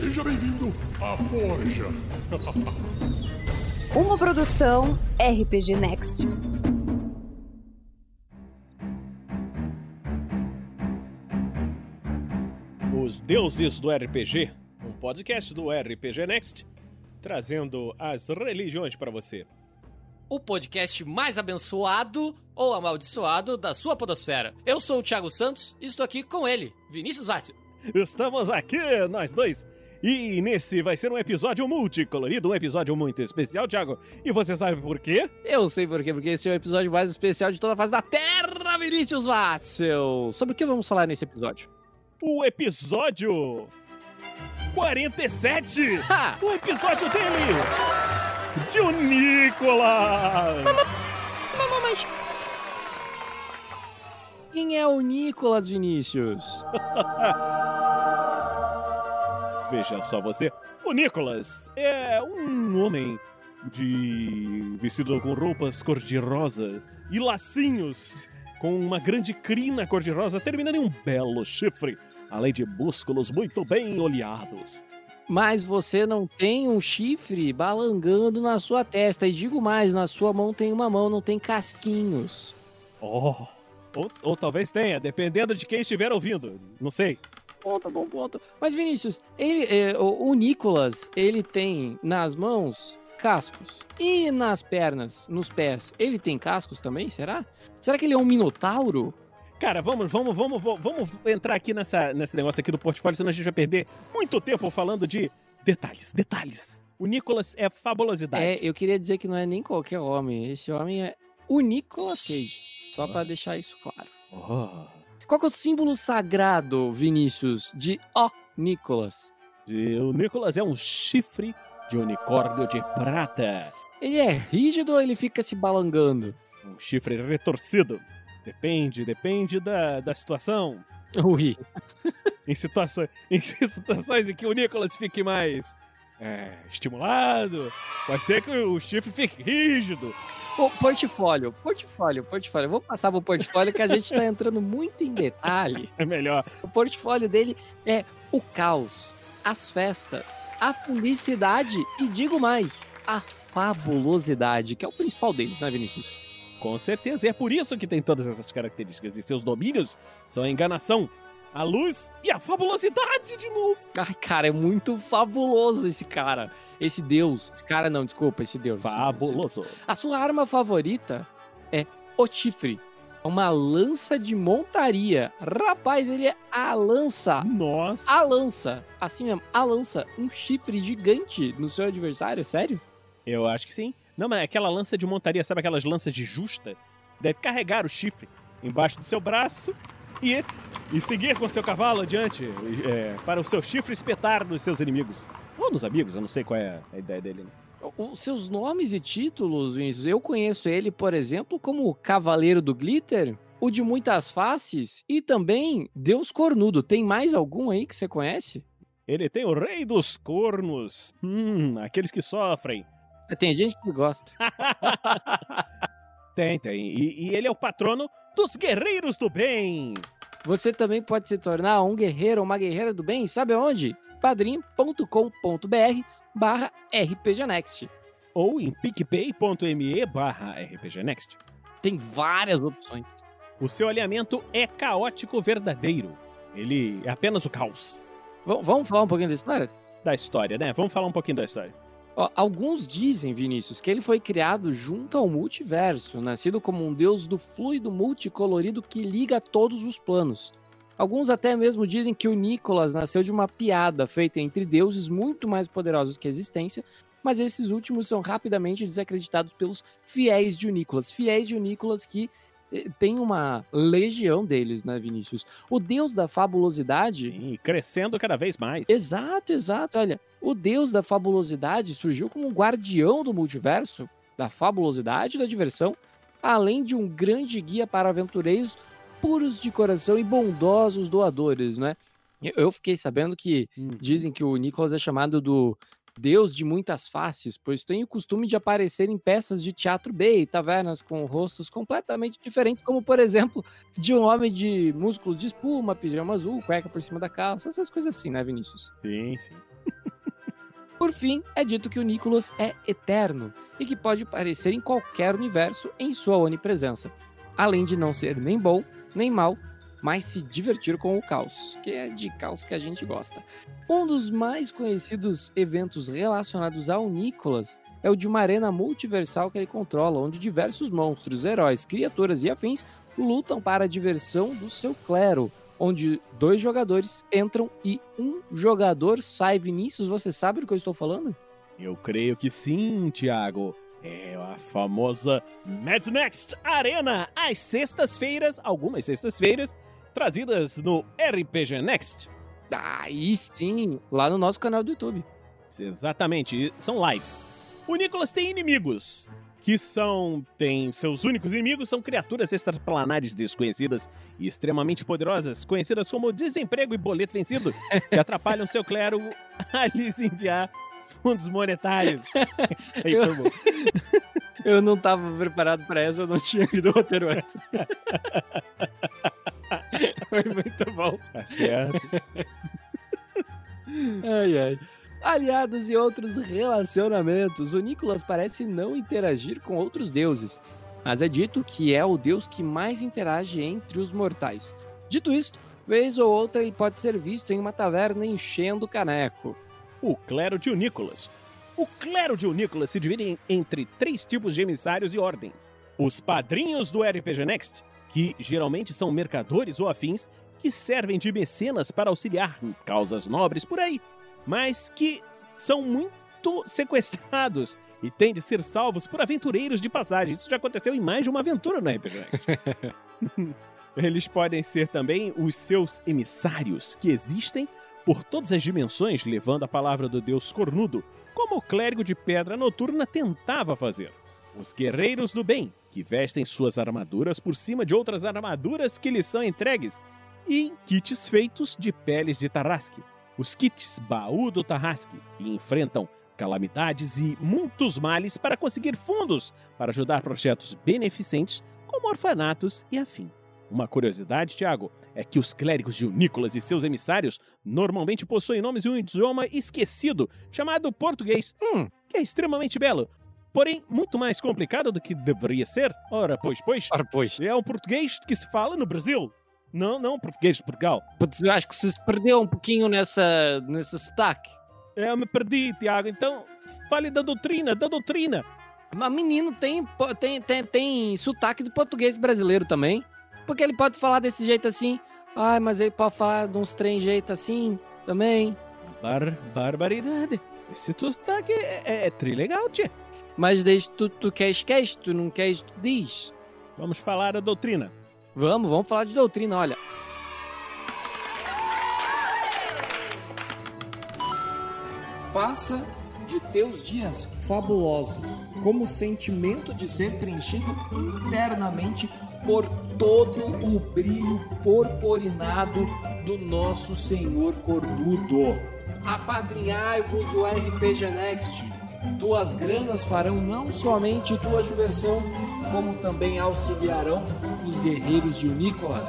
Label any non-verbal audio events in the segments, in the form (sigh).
Seja bem-vindo à Forja. (laughs) Uma produção RPG Next. Os Deuses do RPG, um podcast do RPG Next, trazendo as religiões para você. o podcast mais abençoado ou amaldiçoado da sua podosfera. Eu sou o Thiago Santos e estou aqui com ele, Vinícius Vazio. Estamos aqui, nós dois. E nesse vai ser um episódio multicolorido, um episódio muito especial, Thiago. E você sabe por quê? Eu sei por quê, porque esse é o episódio mais especial de toda a face da Terra, Vinícius Watzel. Sobre o que vamos falar nesse episódio? O episódio 47! Ha! O episódio dele! De o Nicolas! Mas... Quem é o Nicolas Vinícius? (laughs) Veja só você. O Nicolas é um homem de vestido com roupas cor-de-rosa e lacinhos com uma grande crina cor-de-rosa terminando em um belo chifre, além de músculos muito bem oleados. Mas você não tem um chifre balangando na sua testa. E digo mais, na sua mão tem uma mão, não tem casquinhos. Oh, ou, ou talvez tenha, dependendo de quem estiver ouvindo. Não sei. Ponto, bom ponto. Mas Vinícius, ele, é, o, o Nicolas, ele tem nas mãos cascos. E nas pernas, nos pés, ele tem cascos também, será? Será que ele é um minotauro? Cara, vamos, vamos, vamos, vamos, entrar aqui nessa, nesse negócio aqui do portfólio, senão a gente vai perder muito tempo falando de detalhes, detalhes. O Nicolas é fabulosidade. É, eu queria dizer que não é nem qualquer homem. Esse homem é o Nicolas Cage. Só pra deixar isso claro. Oh, Qual que é o símbolo sagrado, Vinícius, de ó Nicolas? de- o Nicolas é um chifre de unicórnio de prata. Ele é rígido ou ele fica se balangando? Um chifre retorcido. Depende, depende da, da situação. Ui. Em situações, (laughs) em situações em que o Nicolas fique mais é, estimulado, pode ser que o chifre fique rígido. O portfólio, portfólio, portfólio. Eu vou passar pro portfólio que a gente tá entrando muito em detalhe. É melhor. O portfólio dele é o caos, as festas, a felicidade e digo mais, a fabulosidade, que é o principal deles, né, Vinícius? Com certeza, e é por isso que tem todas essas características. E seus domínios são a enganação, a luz e a fabulosidade de novo. Ai, cara, é muito fabuloso esse cara. Esse deus. Esse cara não, desculpa, esse deus. esse deus. Fabuloso. A sua arma favorita é o chifre. É uma lança de montaria. Rapaz, ele é a lança. Nossa. A lança. Assim mesmo, a lança. Um chifre gigante no seu adversário, sério? Eu acho que sim. Não, mas aquela lança de montaria, sabe aquelas lanças de justa? Deve carregar o chifre embaixo do seu braço e, e seguir com seu cavalo adiante é, para o seu chifre espetar nos seus inimigos. Ou nos amigos, eu não sei qual é a ideia dele. Né? Os seus nomes e títulos, Vinícius, eu conheço ele, por exemplo, como o Cavaleiro do Glitter, o de muitas faces e também Deus Cornudo. Tem mais algum aí que você conhece? Ele tem o Rei dos Cornos. Hum, aqueles que sofrem. Tem gente que gosta. (laughs) tem, tem. E, e ele é o patrono dos guerreiros do bem. Você também pode se tornar um guerreiro ou uma guerreira do bem, sabe aonde? padrim.com.br barra rpgnext. Ou em picpay.me barra rpgnext. Tem várias opções. O seu alinhamento é caótico verdadeiro. Ele é apenas o caos V- vamos falar um pouquinho da história? da história, né? Vamos falar um pouquinho da história. Ó, alguns dizem, Vinícius, que ele foi criado junto ao multiverso, nascido como um deus do fluido multicolorido que liga todos os planos. Alguns até mesmo dizem que o Nicolas nasceu de uma piada feita entre deuses muito mais poderosos que a existência, mas esses últimos são rapidamente desacreditados pelos fiéis de Nicolas. Fiéis de Nicolas que eh, tem uma legião deles, né, Vinícius? O deus da fabulosidade E crescendo cada vez mais. Exato, exato. Olha, o deus da fabulosidade surgiu como um guardião do multiverso, da fabulosidade e da diversão, além de um grande guia para aventureiros puros de coração e bondosos doadores, né? Eu- fiquei sabendo que Hum. dizem que o Nicholas é chamado do Deus de muitas faces, pois tem o costume de aparecer em peças de teatro B e tavernas com rostos completamente diferentes, como por exemplo, de um homem de músculos de espuma, pijama azul, cueca por cima da calça, essas coisas assim, né, Vinícius? Sim, sim. (laughs) Por fim, é dito que o Nicholas é eterno e que pode aparecer em qualquer universo em sua onipresença, além de não ser nem bom nem mal, mas se divertir com o caos, que é de caos que a gente gosta. Um dos mais conhecidos eventos relacionados ao Nicholas é o de uma arena multiversal que ele controla, onde diversos monstros, heróis, criaturas e afins lutam para a diversão do seu clero, onde dois jogadores entram e um jogador sai. Vinícius, você sabe do que eu estou falando? Eu creio que sim, Thiago. É famosa Mad Next Arena, às sextas-feiras, algumas sextas-feiras, trazidas no RPG Next. Aí sim, lá no nosso canal do YouTube. Exatamente, são lives. O Nicholas tem inimigos, que são. tem seus únicos inimigos, são criaturas extraplanares desconhecidas e extremamente poderosas, conhecidas como desemprego e boleto vencido, que (laughs) atrapalham seu clero a lhes enviar fundos monetários. (laughs) Isso aí foi bom. (laughs) Eu não estava preparado para essa, eu não tinha lido o roteiro antes. (laughs) Foi muito bom. Tá certo. Ai, ai. Aliados e outros relacionamentos, o Nicolas parece não interagir com outros deuses, mas é dito que é o deus que mais interage entre os mortais. Dito isto, vez ou outra ele pode ser visto em uma taverna enchendo o caneco. O clero de Unícolas. O clero de Unícolas se divide entre três tipos de emissários e ordens. Os padrinhos do RPG Next, que geralmente são mercadores ou afins, que servem de mecenas para auxiliar em causas nobres por aí, mas que são muito sequestrados e têm de ser salvos por aventureiros de passagem. Isso já aconteceu em mais de uma aventura no RPG Next. (laughs) Eles podem ser também os seus emissários, que existem por todas as dimensões, levando a palavra do Deus cornudo, como o clérigo de pedra noturna tentava fazer. Os guerreiros do bem, que vestem suas armaduras por cima de outras armaduras que lhes são entregues, e em kits feitos de peles de Tarrasque. Os kits baú do Tarrasque, e enfrentam calamidades e muitos males para conseguir fundos para ajudar projetos beneficentes como orfanatos e afim. Uma curiosidade, Tiago, é que os clérigos de Nicolas e seus emissários normalmente possuem nomes em um idioma esquecido, chamado português, Hum. que é extremamente belo, porém muito mais complicado do que deveria ser. Ora, pois, pois, Ora, pois. é um português que se fala no Brasil. Não, não, português de Portugal. Eu acho que se perdeu um pouquinho nessa, nesse sotaque. Eu me perdi, Tiago, então fale da doutrina, da doutrina. Mas menino tem, tem, tem, tem sotaque do português brasileiro também. Porque ele pode falar desse jeito assim. Ai, mas ele pode falar de uns trem jeito assim também. Bar barbaridade. Esse sotaque é, é, é trilegal, tia. Mas desde tu, tu queres, queres, tu não queres, tu diz. Vamos falar da doutrina. Vamos, vamos falar de doutrina, olha. Faça de teus dias fabulosos, como o sentimento de ser preenchido internamente por todo o brilho purpurinado do nosso Senhor Cornudo. Apadrinhai-vos o RPG Next. Tuas granas farão não somente tua diversão, como também auxiliarão os guerreiros de Nicolas,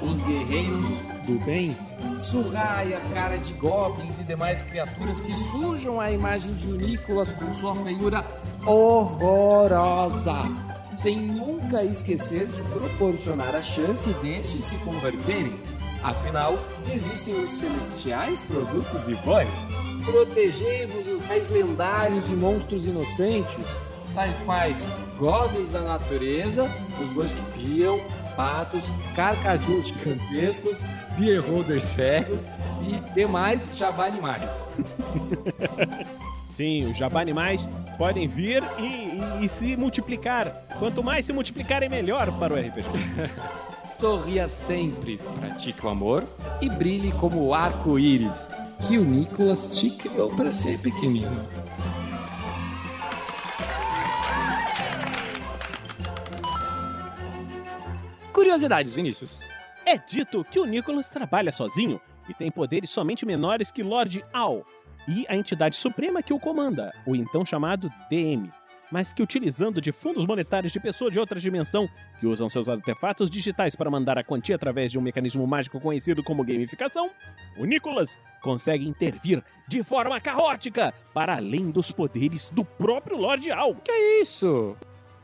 os guerreiros do bem. Surrai a cara de goblins e demais criaturas que sujam a imagem de Nicolas com sua feiura horrorosa, sem nunca esquecer de proporcionar a chance destes se converterem. Afinal, existem os celestiais produtos e boy. Protegei-vos dos mais lendários e monstros inocentes, tais quais goblins da natureza, os bois que piam, patos, carcajus gigantescos, beer holders cegos e demais jabá animais. (laughs) Sim, os jabá animais podem vir e, e- e se multiplicar. Quanto mais se multiplicarem, melhor para o RPG. (laughs) Sorria sempre, pratique o amor e brilhe como o arco-íris que o Nicolas te criou para ser pequenino. Curiosidades, Vinícius. É dito que o Nicholas trabalha sozinho e tem poderes somente menores que Lord Al, e a entidade suprema que o comanda, o então chamado DM, mas que utilizando de fundos monetários de pessoa de outra dimensão, que usam seus artefatos digitais para mandar a quantia através de um mecanismo mágico conhecido como gamificação, o Nicholas consegue intervir de forma caótica para além dos poderes do próprio Lorde Al. Que é isso?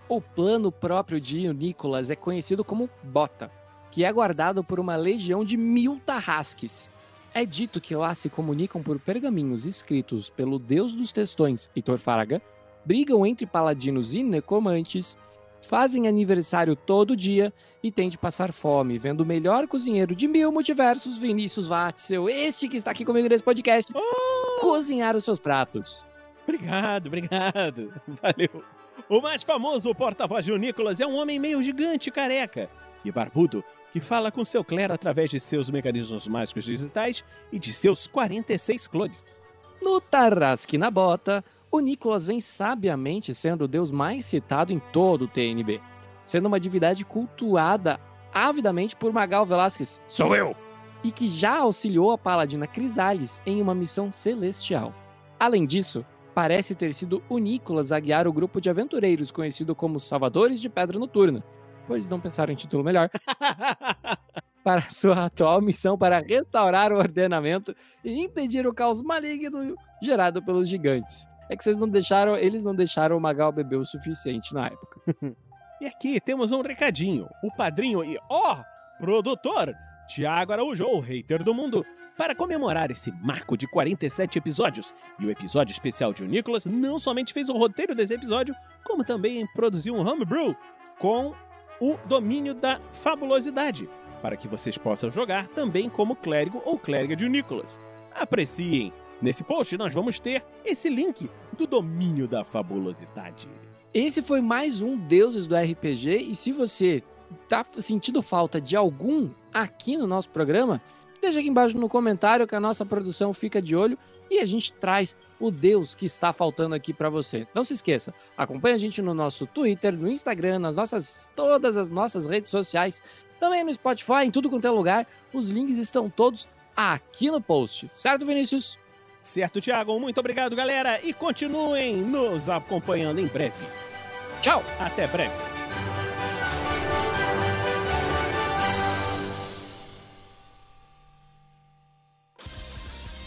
O plano próprio de Nicholas é conhecido como Bota, que é guardado por uma legião de mil tarrasques. É dito que lá se comunicam por pergaminhos escritos pelo deus dos textões, Heitor Faraga, brigam entre paladinos e necromantes, fazem aniversário todo dia e têm de passar fome, vendo o melhor cozinheiro de mil multiversos, Vinícius Watzel, este que está aqui comigo nesse podcast, Oh! cozinhar os seus pratos. Obrigado, obrigado. (laughs) Valeu. O mais famoso porta-voz de Nicholas é um homem meio gigante careca e barbudo que fala com seu clero através de seus mecanismos mágicos digitais e de seus 46 clones. No Tarrasque na Bota, o Nicholas vem sabiamente sendo o deus mais citado em todo o TNB, sendo uma divindade cultuada avidamente por Magal Velasquez, Sou eu! e que já auxiliou a paladina Crisales em uma missão celestial. Além disso, parece ter sido o Nicholas a guiar o grupo de aventureiros conhecido como Salvadores de Pedra Noturna, pois não pensaram em título melhor, (laughs) para sua atual missão para restaurar o ordenamento e impedir o caos maligno gerado pelos gigantes. É que vocês não deixaram, eles não deixaram o Magal beber o suficiente na época. (laughs) E aqui temos um recadinho. O padrinho e, ó, produtor, Tiago Araújo, o hater do mundo. Para comemorar esse marco de 47 episódios e o episódio especial de o Nicholas, não somente fez o roteiro desse episódio, como também produziu um homebrew com o domínio da fabulosidade, para que vocês possam jogar também como clérigo ou clériga de Nicholas. Apreciem! Nesse post nós vamos ter esse link do domínio da fabulosidade. Esse foi mais um Deuses do RPG e se você tá sentindo falta de algum aqui no nosso programa, deixa aqui embaixo no comentário que a nossa produção fica de olho e a gente traz o Deus que está faltando aqui para você. Não se esqueça, acompanhe a gente no nosso Twitter, no Instagram, nas nossas todas as nossas redes sociais, também no Spotify, em tudo quanto é lugar. Os links estão todos aqui no post. Certo, Vinícius? Certo, Thiago? Muito obrigado, galera, e continuem nos acompanhando em breve. Tchau. Até breve.